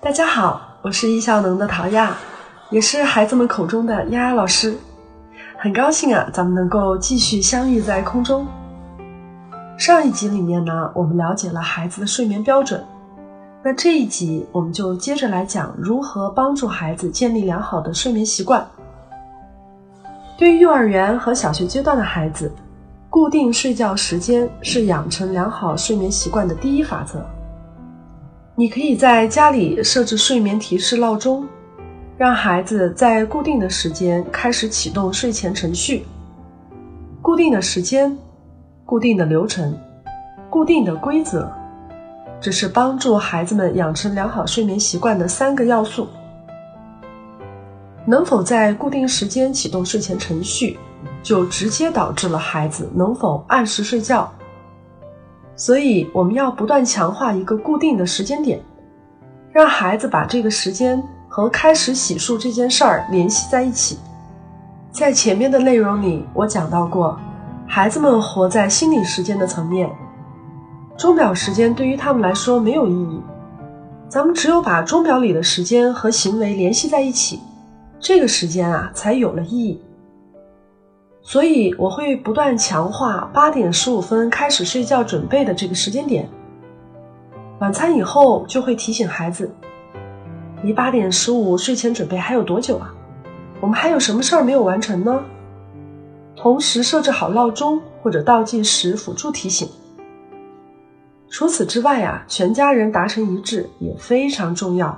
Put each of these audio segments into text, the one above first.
大家好，我是易效能的陶亚，也是孩子们口中的丫丫老师。很高兴啊，咱们能够继续相遇在空中。上一集里面呢，我们了解了孩子的睡眠标准。那这一集我们就接着来讲如何帮助孩子建立良好的睡眠习惯。对于幼儿园和小学阶段的孩子，固定睡觉时间是养成良好睡眠习惯的第一法则。你可以在家里设置睡眠提示闹钟，让孩子在固定的时间开始启动睡前程序。固定的时间、固定的流程、固定的规则。这是帮助孩子们养成良好睡眠习惯的三个要素。能否在固定时间启动睡前程序，就直接导致了孩子能否按时睡觉。所以，我们要不断强化一个固定的时间点，让孩子把这个时间和开始洗漱这件事儿联系在一起。在前面的内容里，我讲到过，孩子们活在心理时间的层面。钟表时间对于他们来说没有意义，咱们只有把钟表里的时间和行为联系在一起，这个时间啊才有了意义。所以我会不断强化八点十五分开始睡觉准备的这个时间点。晚餐以后就会提醒孩子，离八点十五睡前准备还有多久啊？我们还有什么事儿没有完成呢？同时设置好闹钟或者倒计时辅助提醒。除此之外啊，全家人达成一致也非常重要。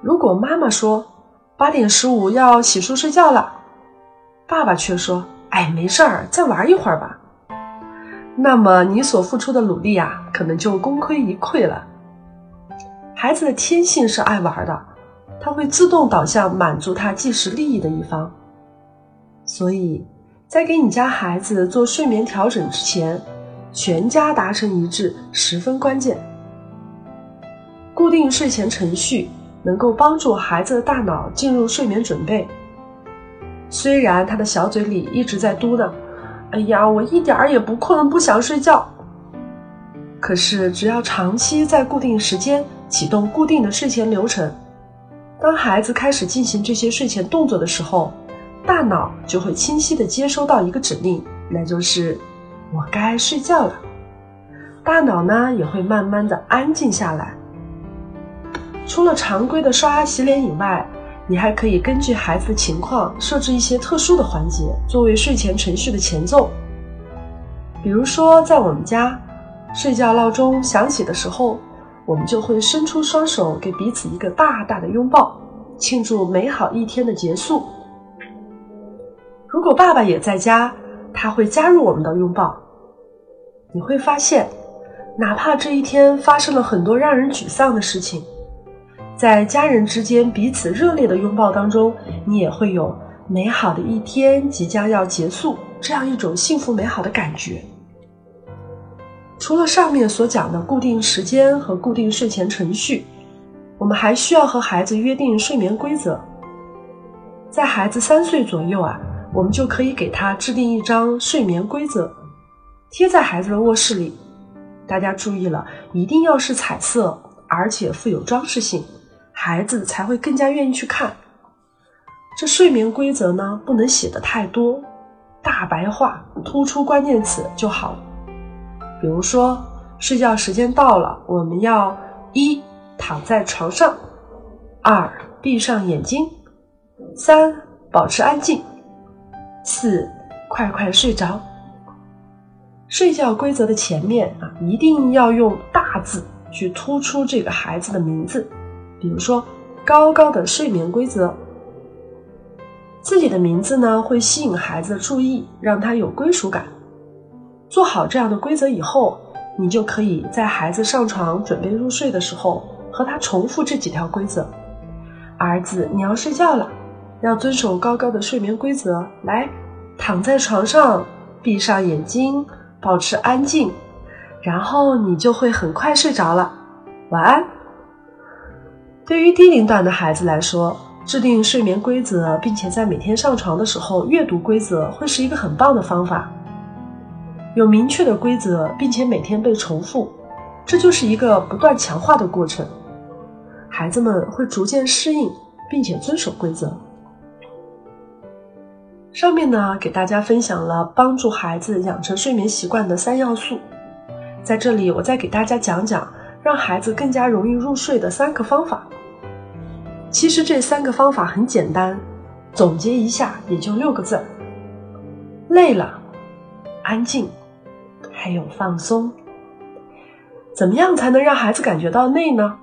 如果妈妈说八点十五要洗漱睡觉了，爸爸却说：“哎，没事儿，再玩一会儿吧。”那么你所付出的努力啊，可能就功亏一篑了。孩子的天性是爱玩的，他会自动导向满足他即时利益的一方。所以在给你家孩子做睡眠调整之前，全家达成一致十分关键。固定睡前程序能够帮助孩子的大脑进入睡眠准备。虽然他的小嘴里一直在嘟囔：“哎呀，我一点儿也不困，不想睡觉。”可是只要长期在固定时间启动固定的睡前流程，当孩子开始进行这些睡前动作的时候，大脑就会清晰的接收到一个指令，那就是。我该睡觉了，大脑呢也会慢慢的安静下来。除了常规的刷牙洗脸以外，你还可以根据孩子的情况设置一些特殊的环节，作为睡前程序的前奏。比如说，在我们家，睡觉闹钟响起的时候，我们就会伸出双手，给彼此一个大大的拥抱，庆祝美好一天的结束。如果爸爸也在家。他会加入我们的拥抱，你会发现，哪怕这一天发生了很多让人沮丧的事情，在家人之间彼此热烈的拥抱当中，你也会有美好的一天即将要结束这样一种幸福美好的感觉。除了上面所讲的固定时间和固定睡前程序，我们还需要和孩子约定睡眠规则。在孩子三岁左右啊。我们就可以给他制定一张睡眠规则，贴在孩子的卧室里。大家注意了，一定要是彩色，而且富有装饰性，孩子才会更加愿意去看。这睡眠规则呢，不能写的太多，大白话，突出关键词就好。比如说，睡觉时间到了，我们要一躺在床上，二闭上眼睛，三保持安静。四，快快睡着。睡觉规则的前面啊，一定要用大字去突出这个孩子的名字，比如说高高的睡眠规则。自己的名字呢，会吸引孩子的注意，让他有归属感。做好这样的规则以后，你就可以在孩子上床准备入睡的时候，和他重复这几条规则。儿子，你要睡觉了。要遵守高高的睡眠规则，来，躺在床上，闭上眼睛，保持安静，然后你就会很快睡着了。晚安。对于低龄段的孩子来说，制定睡眠规则，并且在每天上床的时候阅读规则，会是一个很棒的方法。有明确的规则，并且每天被重复，这就是一个不断强化的过程，孩子们会逐渐适应，并且遵守规则。上面呢，给大家分享了帮助孩子养成睡眠习惯的三要素，在这里我再给大家讲讲让孩子更加容易入睡的三个方法。其实这三个方法很简单，总结一下也就六个字：累了、安静，还有放松。怎么样才能让孩子感觉到累呢？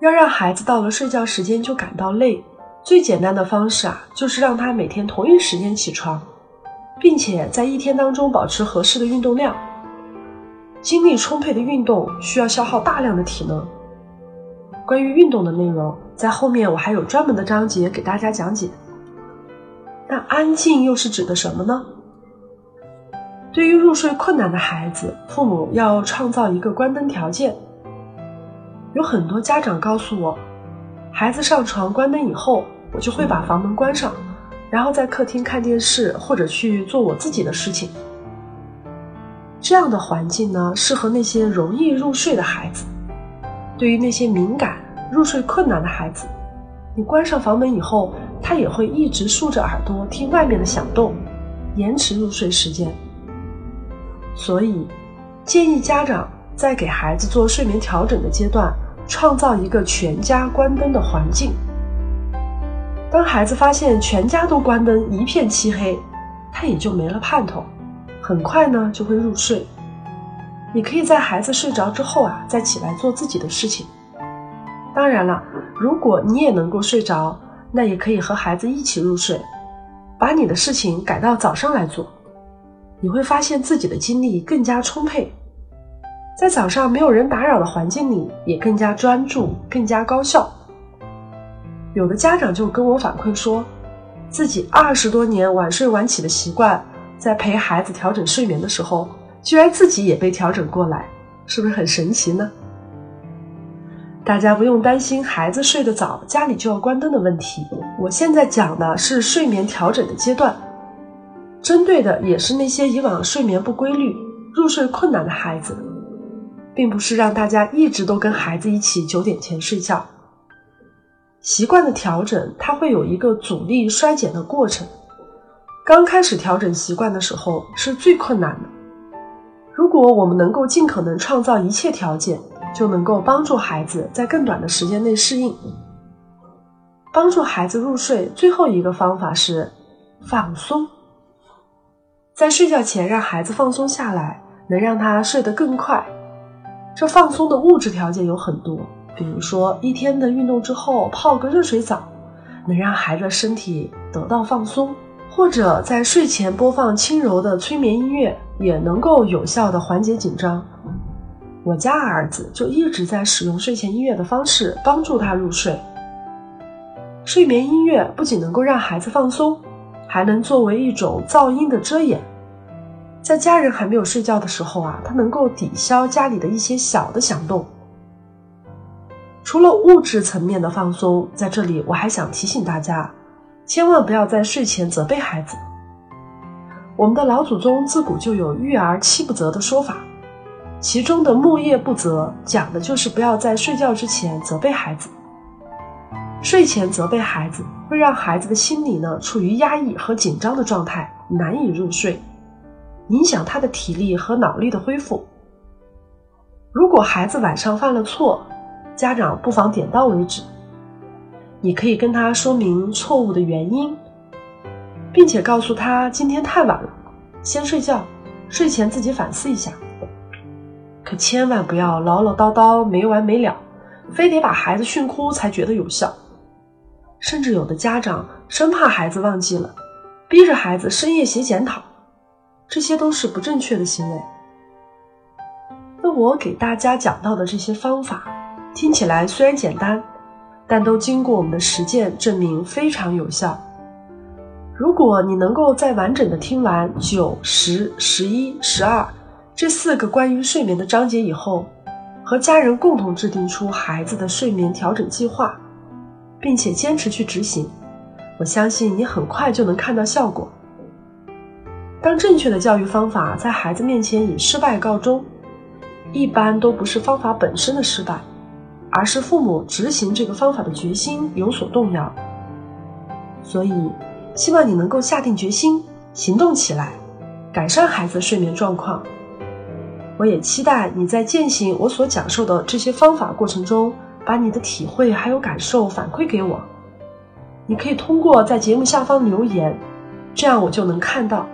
要让孩子到了睡觉时间就感到累。最简单的方式啊，就是让他每天同一时间起床，并且在一天当中保持合适的运动量。精力充沛的运动需要消耗大量的体能。关于运动的内容，在后面我还有专门的章节给大家讲解。那安静又是指的什么呢？对于入睡困难的孩子，父母要创造一个关灯条件。有很多家长告诉我，孩子上床关灯以后。我就会把房门关上，然后在客厅看电视或者去做我自己的事情。这样的环境呢，适合那些容易入睡的孩子。对于那些敏感、入睡困难的孩子，你关上房门以后，他也会一直竖着耳朵听外面的响动，延迟入睡时间。所以，建议家长在给孩子做睡眠调整的阶段，创造一个全家关灯的环境。当孩子发现全家都关灯，一片漆黑，他也就没了盼头，很快呢就会入睡。你可以在孩子睡着之后啊，再起来做自己的事情。当然了，如果你也能够睡着，那也可以和孩子一起入睡，把你的事情改到早上来做。你会发现自己的精力更加充沛，在早上没有人打扰的环境里，也更加专注，更加高效。有的家长就跟我反馈说，自己二十多年晚睡晚起的习惯，在陪孩子调整睡眠的时候，居然自己也被调整过来，是不是很神奇呢？大家不用担心孩子睡得早，家里就要关灯的问题。我现在讲的是睡眠调整的阶段，针对的也是那些以往睡眠不规律、入睡困难的孩子，并不是让大家一直都跟孩子一起九点前睡觉。习惯的调整，它会有一个阻力衰减的过程。刚开始调整习惯的时候是最困难的。如果我们能够尽可能创造一切条件，就能够帮助孩子在更短的时间内适应。帮助孩子入睡最后一个方法是放松。在睡觉前让孩子放松下来，能让他睡得更快。这放松的物质条件有很多。比如说，一天的运动之后泡个热水澡，能让孩子身体得到放松；或者在睡前播放轻柔的催眠音乐，也能够有效的缓解紧张。我家儿子就一直在使用睡前音乐的方式帮助他入睡。睡眠音乐不仅能够让孩子放松，还能作为一种噪音的遮掩。在家人还没有睡觉的时候啊，它能够抵消家里的一些小的响动。除了物质层面的放松，在这里我还想提醒大家，千万不要在睡前责备孩子。我们的老祖宗自古就有“育儿七不责”的说法，其中的“木叶不责”讲的就是不要在睡觉之前责备孩子。睡前责备孩子，会让孩子的心理呢处于压抑和紧张的状态，难以入睡，影响他的体力和脑力的恢复。如果孩子晚上犯了错，家长不妨点到为止。你可以跟他说明错误的原因，并且告诉他今天太晚了，先睡觉，睡前自己反思一下。可千万不要唠唠叨叨没完没了，非得把孩子训哭才觉得有效。甚至有的家长生怕孩子忘记了，逼着孩子深夜写检讨，这些都是不正确的行为。那我给大家讲到的这些方法。听起来虽然简单，但都经过我们的实践证明非常有效。如果你能够再完整的听完九、十、十一、十二这四个关于睡眠的章节以后，和家人共同制定出孩子的睡眠调整计划，并且坚持去执行，我相信你很快就能看到效果。当正确的教育方法在孩子面前以失败告终，一般都不是方法本身的失败，而是父母执行这个方法的决心有所动摇。所以，希望你能够下定决心行动起来，改善孩子睡眠状况。我也期待你在践行我所讲授的这些方法过程中，把你的体会还有感受反馈给我。你可以通过在节目下方留言，这样我就能看到。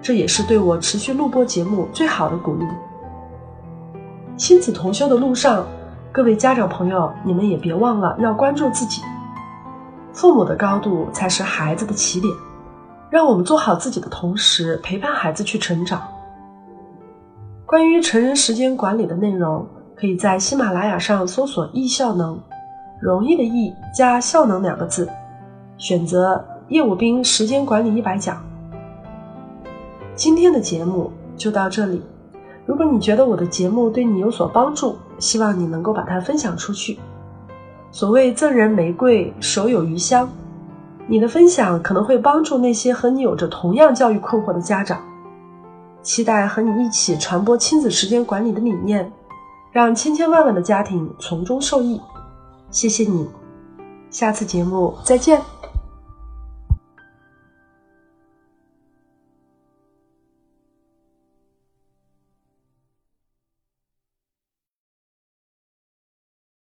这也是对我持续录播节目最好的鼓励。亲子同修的路上，各位家长朋友，你们也别忘了要关注自己。父母的高度才是孩子的起点，让我们做好自己的同时，陪伴孩子去成长。关于成人时间管理的内容，可以在喜马拉雅上搜索“易效能”，容易的易加效能两个字，选择叶武兵时间管理一百讲。今天的节目就到这里。如果你觉得我的节目对你有所帮助，希望你能够把它分享出去。所谓赠人玫瑰，手有余香。你的分享可能会帮助那些和你有着同样教育困惑的家长。期待和你一起传播亲子时间管理的理念，让千千万万的家庭从中受益。谢谢你，下次节目再见。